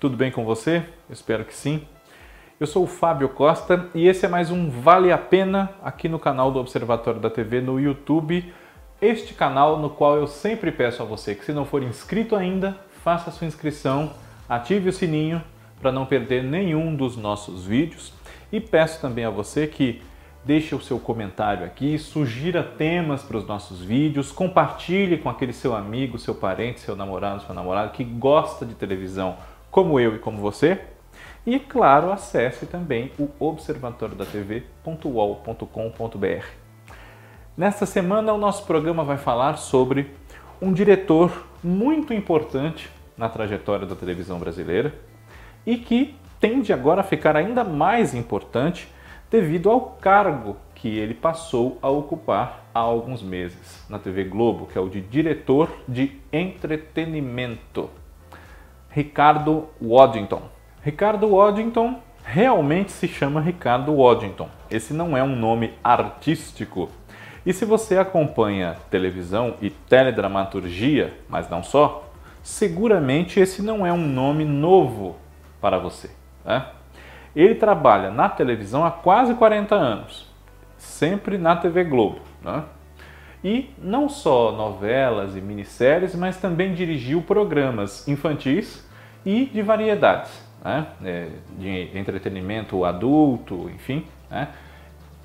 Tudo bem com você? Espero que sim. Eu sou o Fábio Costa e esse é mais um Vale a Pena aqui no canal do Observatório da TV no YouTube. Este canal no qual eu sempre peço a você que se não for inscrito ainda, faça sua inscrição, ative o sininho para não perder nenhum dos nossos vídeos e peço também a você que deixe o seu comentário aqui, sugira temas para os nossos vídeos, compartilhe com aquele seu amigo, seu parente, seu namorado, sua namorada que gosta de televisão, como eu e como você. E, claro, acesse também o observatoriodatv.uol.com.br. Nesta semana, o nosso programa vai falar sobre um diretor muito importante na trajetória da televisão brasileira e que tende agora a ficar ainda mais importante devido ao cargo que ele passou a ocupar há alguns meses na TV Globo, que é o de diretor de entretenimento. Ricardo Waddington. Ricardo Waddington realmente se chama Ricardo Waddington. Esse não é um nome artístico. E se você acompanha televisão e teledramaturgia, mas não só, seguramente esse não é um nome novo para você. Né? Ele trabalha na televisão há quase 40 anos, sempre na TV Globo. Né? E não só novelas e minisséries, mas também dirigiu programas infantis e de variedades, né? É, de entretenimento adulto, enfim, né?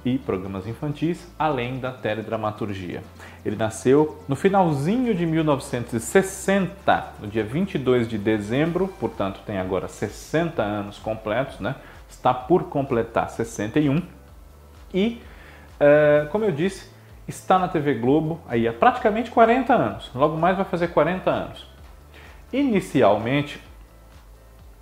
e programas infantis, além da teledramaturgia. Ele nasceu no finalzinho de 1960, no dia 22 de dezembro, portanto tem agora 60 anos completos, né? está por completar 61 e, uh, como eu disse, está na TV Globo aí há praticamente 40 anos, logo mais vai fazer 40 anos. Inicialmente,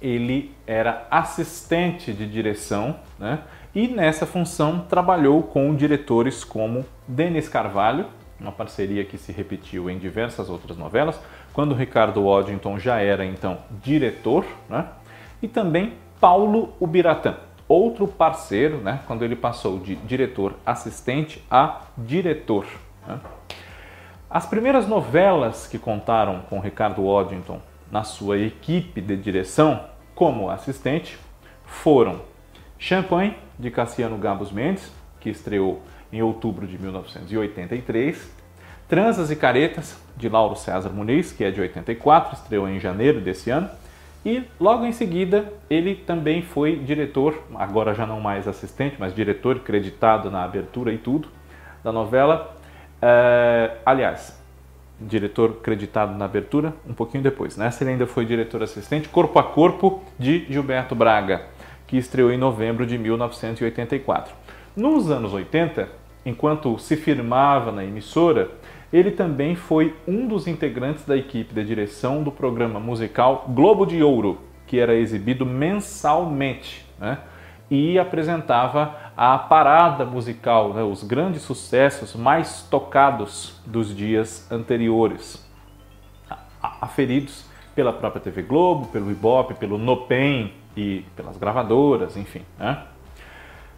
ele era assistente de direção, né? E nessa função trabalhou com diretores como Denis Carvalho, uma parceria que se repetiu em diversas outras novelas, quando Ricardo Waddington já era então diretor, né? E também Paulo Ubiratã, outro parceiro, né? Quando ele passou de diretor assistente a diretor. Né? As primeiras novelas que contaram com Ricardo Waddington na sua equipe de direção como assistente foram Champagne, de Cassiano Gabos Mendes, que estreou em outubro de 1983, Transas e Caretas, de Lauro César Muniz, que é de 84, estreou em janeiro desse ano, e logo em seguida ele também foi diretor, agora já não mais assistente, mas diretor creditado na abertura e tudo, da novela. Uh, aliás, diretor creditado na abertura, um pouquinho depois. Nessa ele ainda foi diretor assistente, Corpo a Corpo, de Gilberto Braga, que estreou em novembro de 1984. Nos anos 80, enquanto se firmava na emissora, ele também foi um dos integrantes da equipe de direção do programa musical Globo de Ouro, que era exibido mensalmente. Né? e apresentava a parada musical, né, os grandes sucessos mais tocados dos dias anteriores, aferidos pela própria TV Globo, pelo Ibope, pelo Nopen e pelas gravadoras, enfim. Né?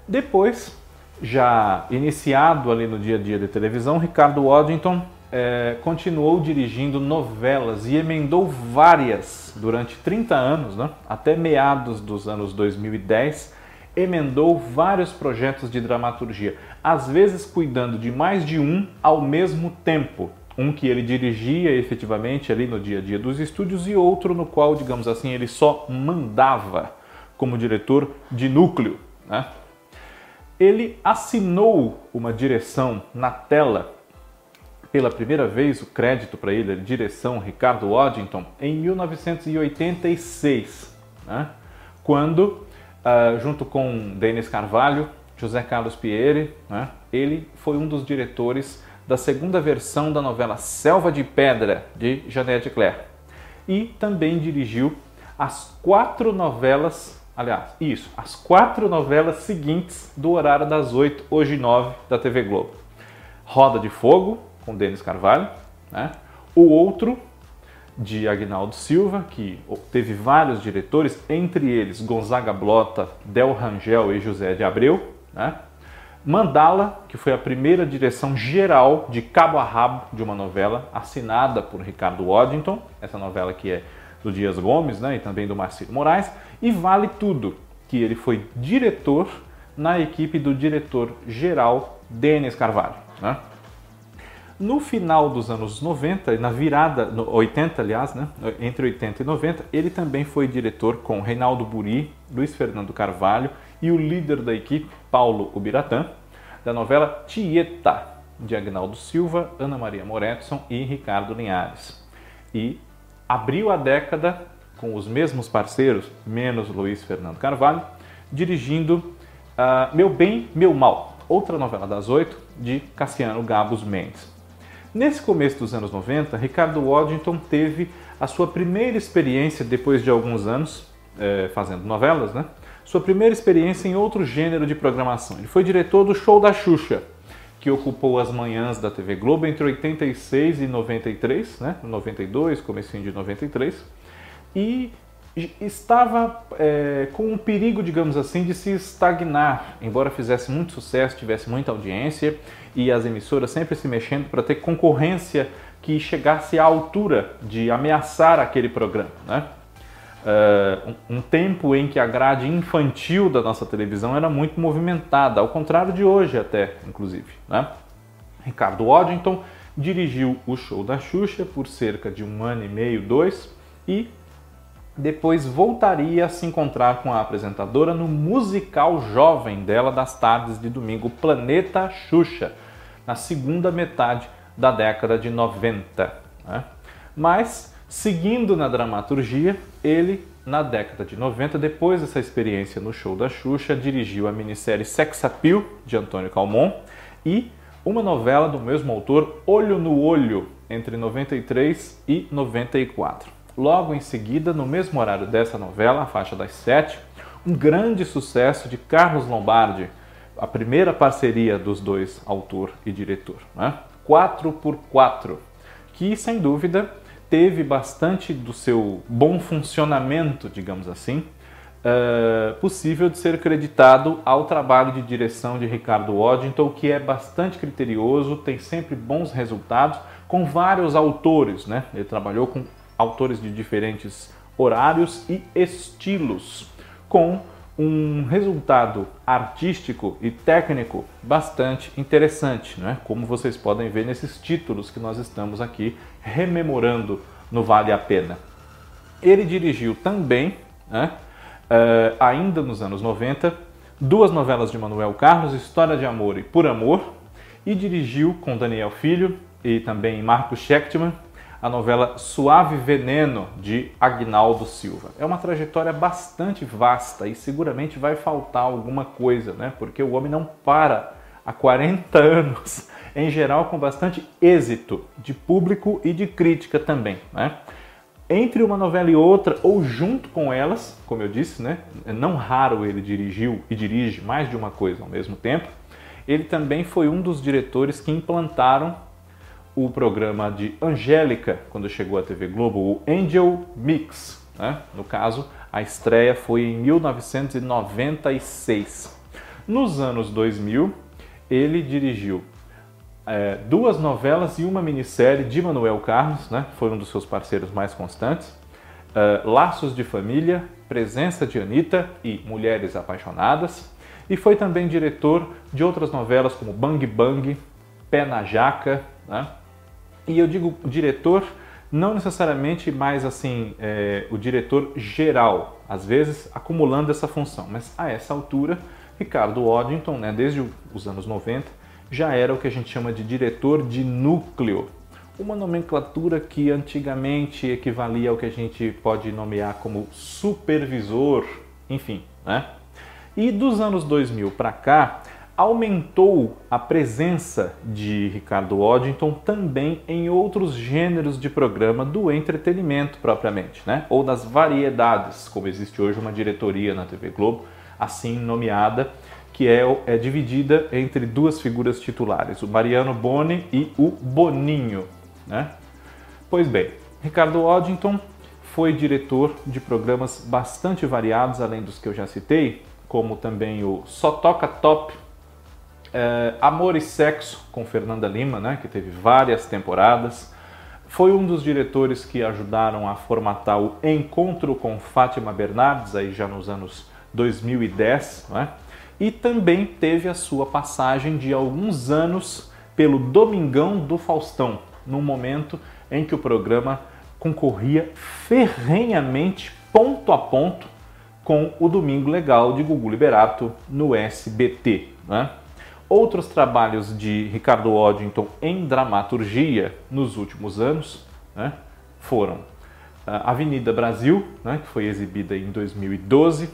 Depois, já iniciado ali no dia a dia de televisão, Ricardo Waddington é, continuou dirigindo novelas e emendou várias durante 30 anos, né? até meados dos anos 2010 emendou vários projetos de dramaturgia, às vezes cuidando de mais de um ao mesmo tempo. Um que ele dirigia efetivamente ali no dia a dia dos estúdios e outro no qual, digamos assim, ele só mandava como diretor de núcleo. Né? Ele assinou uma direção na tela pela primeira vez o crédito para ele, a direção Ricardo Waddington, em 1986, né? quando uh, junto com Denis Carvalho, José Carlos Pieri, né? ele foi um dos diretores da segunda versão da novela Selva de Pedra, de Janete Claire. E também dirigiu as quatro novelas, aliás, isso, as quatro novelas seguintes do horário das oito, hoje nove, da TV Globo. Roda de Fogo, com Denis Carvalho, né? o outro, de Agnaldo Silva, que teve vários diretores, entre eles Gonzaga Blota, Del Rangel e José de Abreu. Né? Mandala, que foi a primeira direção geral de cabo a rabo de uma novela, assinada por Ricardo Waddington, essa novela que é do Dias Gomes né, e também do Marcelo Moraes, e vale tudo que ele foi diretor na equipe do diretor-geral Denis Carvalho. Né? No final dos anos 90, na virada, 80 aliás, né, entre 80 e 90, ele também foi diretor com Reinaldo Buri, Luiz Fernando Carvalho e o líder da equipe, Paulo Ubiratã, da novela Tieta, de Agnaldo Silva, Ana Maria Moretson e Ricardo Linhares. E abriu a década com os mesmos parceiros, menos Luiz Fernando Carvalho, dirigindo uh, Meu Bem, Meu Mal, outra novela das oito, de Cassiano Gabos Mendes. Nesse começo dos anos 90, Ricardo Waddington teve a sua primeira experiência, depois de alguns anos eh, fazendo novelas, né? sua primeira experiência em outro gênero de programação. Ele foi diretor do Show da Xuxa, que ocupou as manhãs da TV Globo entre 86 e 93, né? 92, comecinho de 93, e estava é, com um perigo, digamos assim, de se estagnar, embora fizesse muito sucesso, tivesse muita audiência e as emissoras sempre se mexendo para ter concorrência que chegasse à altura de ameaçar aquele programa, né? Um, um tempo em que a grade infantil da nossa televisão era muito movimentada, ao contrário de hoje até, inclusive. Né? Ricardo Waddington dirigiu o show da Xuxa por cerca de um ano e meio, dois, e depois voltaria a se encontrar com a apresentadora no musical jovem dela das tardes de domingo, Planeta Xuxa, na segunda metade da década de 90. Né? Mas Seguindo na dramaturgia, ele, na década de 90, depois dessa experiência no show da Xuxa, dirigiu a minissérie Sex Appeal, de Antônio Calmon, e uma novela do mesmo autor, Olho no Olho, entre 93 e 94. Logo em seguida, no mesmo horário dessa novela, a faixa das sete, um grande sucesso de Carlos Lombardi, a primeira parceria dos dois, autor e diretor. Né? 4x4, que sem dúvida teve bastante do seu bom funcionamento, digamos assim, uh, possível de ser creditado ao trabalho de direção de Ricardo Waddington, que é bastante criterioso, tem sempre bons resultados, com vários autores. Né? Ele trabalhou com autores de diferentes horários e estilos, com um resultado artístico e técnico bastante interessante, né? como vocês podem ver nesses títulos que nós estamos aqui rememorando no Vale a Pena. Ele dirigiu também, né, uh, ainda nos anos 90, duas novelas de Manuel Carlos, História de Amor e Por Amor, e dirigiu com Daniel Filho e também Marco Schechtman a novela Suave Veneno de Agnaldo Silva. É uma trajetória bastante vasta e seguramente vai faltar alguma coisa, né? Porque o homem não para há 40 anos, em geral com bastante êxito de público e de crítica também, né? Entre uma novela e outra, ou junto com elas, como eu disse, né? É não raro ele dirigiu e dirige mais de uma coisa ao mesmo tempo. Ele também foi um dos diretores que implantaram o programa de Angélica, quando chegou à TV Globo, o Angel Mix. Né? No caso, a estreia foi em 1996. Nos anos 2000, ele dirigiu é, duas novelas e uma minissérie de Manuel Carlos, né? foi um dos seus parceiros mais constantes. É, Laços de Família, Presença de Anitta e Mulheres Apaixonadas. E foi também diretor de outras novelas como Bang Bang, Pé na Jaca, né? E eu digo diretor, não necessariamente mais assim é, o diretor geral, às vezes acumulando essa função, mas a essa altura, Ricardo Waddington, né, desde os anos 90, já era o que a gente chama de diretor de núcleo, uma nomenclatura que antigamente equivalia ao que a gente pode nomear como supervisor, enfim, né? E dos anos 2000 para cá, aumentou a presença de Ricardo Waddington também em outros gêneros de programa do entretenimento propriamente, né? ou das variedades, como existe hoje uma diretoria na TV Globo, assim nomeada, que é, é dividida entre duas figuras titulares, o Mariano Boni e o Boninho. Né? Pois bem, Ricardo Waddington foi diretor de programas bastante variados, além dos que eu já citei, como também o Só Toca Top, é, Amor e Sexo com Fernanda Lima, né, que teve várias temporadas. foi um dos diretores que ajudaram a formatar o Encontro com Fátima Bernardes, aí já nos anos 2010, né? e também teve a sua passagem de alguns anos pelo Domingão do Faustão, num momento em que o programa concorria ferrenhamente, ponto a ponto, com o Domingo Legal de Gugu Liberato no SBT. Né? Outros trabalhos de Ricardo Waddington em dramaturgia nos últimos anos né, foram Avenida Brasil, né, que foi exibida em 2012,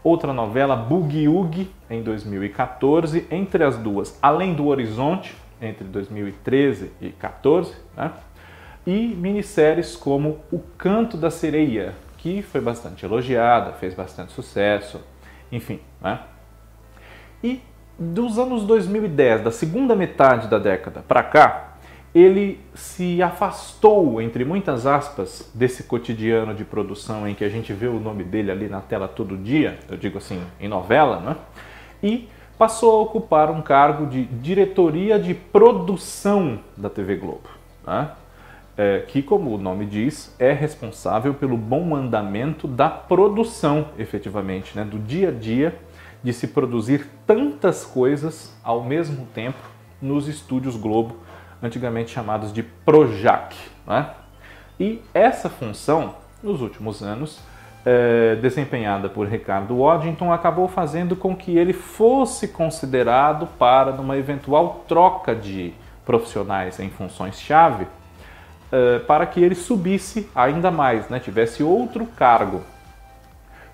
outra novela Boogie Woogie em 2014, entre as duas Além do Horizonte, entre 2013 e 2014, né, e minisséries como O Canto da Sereia, que foi bastante elogiada, fez bastante sucesso, enfim. Né? E dos anos 2010, da segunda metade da década para cá, ele se afastou, entre muitas aspas, desse cotidiano de produção em que a gente vê o nome dele ali na tela todo dia, eu digo assim, em novela, né? e passou a ocupar um cargo de diretoria de produção da TV Globo, né? é, que, como o nome diz, é responsável pelo bom andamento da produção, efetivamente, né? do dia a dia de se produzir tantas coisas ao mesmo tempo nos estúdios Globo, antigamente chamados de Projac. Né? E essa função, nos últimos anos, é, desempenhada por Ricardo Waddington, acabou fazendo com que ele fosse considerado para, numa eventual troca de profissionais em funções-chave, é, para que ele subisse ainda mais, né? tivesse outro cargo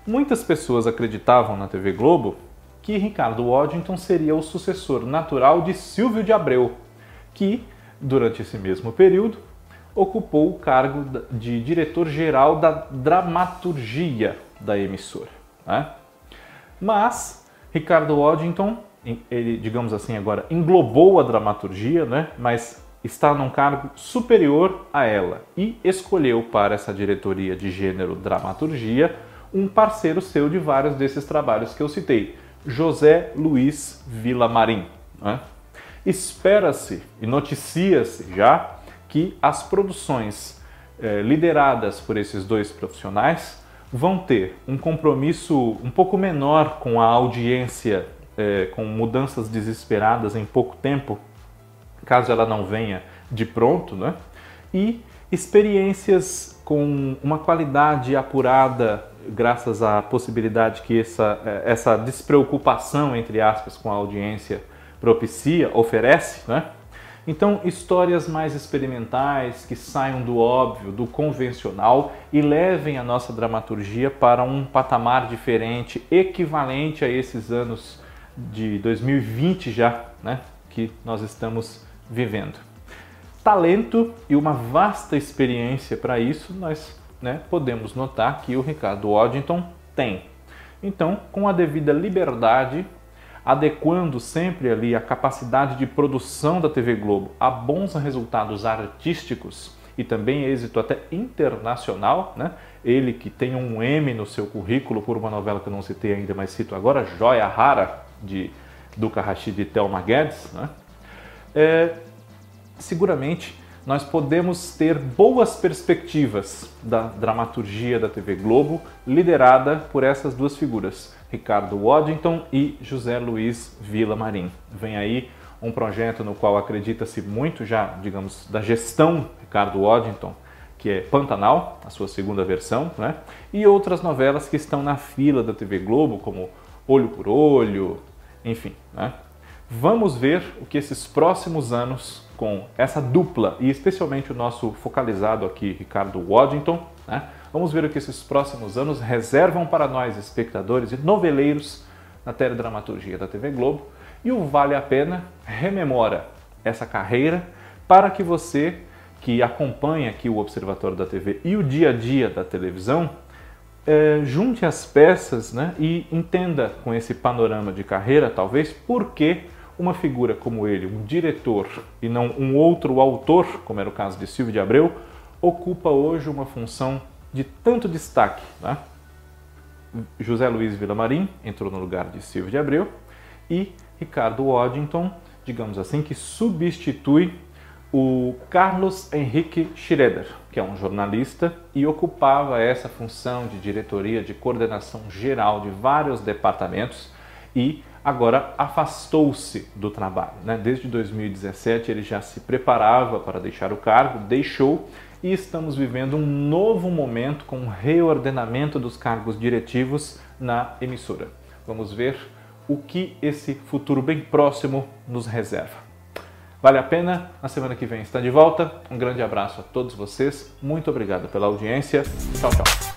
Muitas pessoas acreditavam na TV Globo que Ricardo Waddington seria o sucessor natural de Silvio de Abreu, que, durante esse mesmo período, ocupou o cargo de diretor-geral da dramaturgia da emissora. Né? Mas Ricardo Waddington, ele, digamos assim, agora englobou a dramaturgia, né? mas está num cargo superior a ela e escolheu para essa diretoria de gênero dramaturgia um parceiro seu de vários desses trabalhos que eu citei, José Luiz Villamarim. Né? Espera-se e noticia-se já que as produções eh, lideradas por esses dois profissionais vão ter um compromisso um pouco menor com a audiência, eh, com mudanças desesperadas em pouco tempo, caso ela não venha de pronto, né? e experiências com uma qualidade apurada graças à possibilidade que essa, eh, essa despreocupação, entre aspas, com a audiência propicia, oferece, né? Então, histórias mais experimentais, que saiam do óbvio, do convencional e levem a nossa dramaturgia para um patamar diferente, equivalente a esses anos de 2020 já, né, que nós estamos vivendo. Talento e uma vasta experiência para isso nós né, podemos notar que o Ricardo Waddington tem. Então, com a devida liberdade, adequando sempre ali a capacidade de produção da TV Globo a bons resultados artísticos e também êxito até internacional, né? Ele que tem um M no seu currículo por uma novela que eu não citei ainda, mas cito agora, Joia Rara, de Duca Rashid e Thelma Guedes, né? É, seguramente nós podemos ter boas perspectivas da dramaturgia da TV Globo, liderada por essas duas figuras, Ricardo Waddington e José Luiz Vila Marim. Vem aí um projeto no qual acredita-se muito já, digamos, da gestão Ricardo Waddington, que é Pantanal, a sua segunda versão, né? e outras novelas que estão na fila da TV Globo, como Olho por Olho, enfim. Né? Vamos ver o que esses próximos anos com essa dupla e especialmente o nosso focalizado aqui, Ricardo Waddington, né? vamos ver o que esses próximos anos reservam para nós, espectadores e noveleiros, na teledramaturgia da TV Globo. E o Vale a Pena rememora essa carreira para que você que acompanha aqui o Observatório da TV e o dia a dia da televisão, é, junte as peças né, e entenda com esse panorama de carreira, talvez, por que uma figura como ele, um diretor e não um outro autor, como era o caso de Silvio de Abreu, ocupa hoje uma função de tanto destaque. Né? José Luiz Villamarim entrou no lugar de Silvio de Abreu e Ricardo Waddington, digamos assim, que substitui o Carlos Henrique Schroeder, que é um jornalista e ocupava essa função de diretoria de coordenação geral de vários departamentos e agora afastou-se do trabalho. Né? Desde 2017 ele já se preparava para deixar o cargo, deixou e estamos vivendo um novo momento com o reordenamento dos cargos diretivos na emissora. Vamos ver o que esse futuro bem próximo nos reserva. Vale a pena? Na semana que vem está de volta. Um grande abraço a todos vocês. Muito obrigado pela audiência. Tchau, tchau.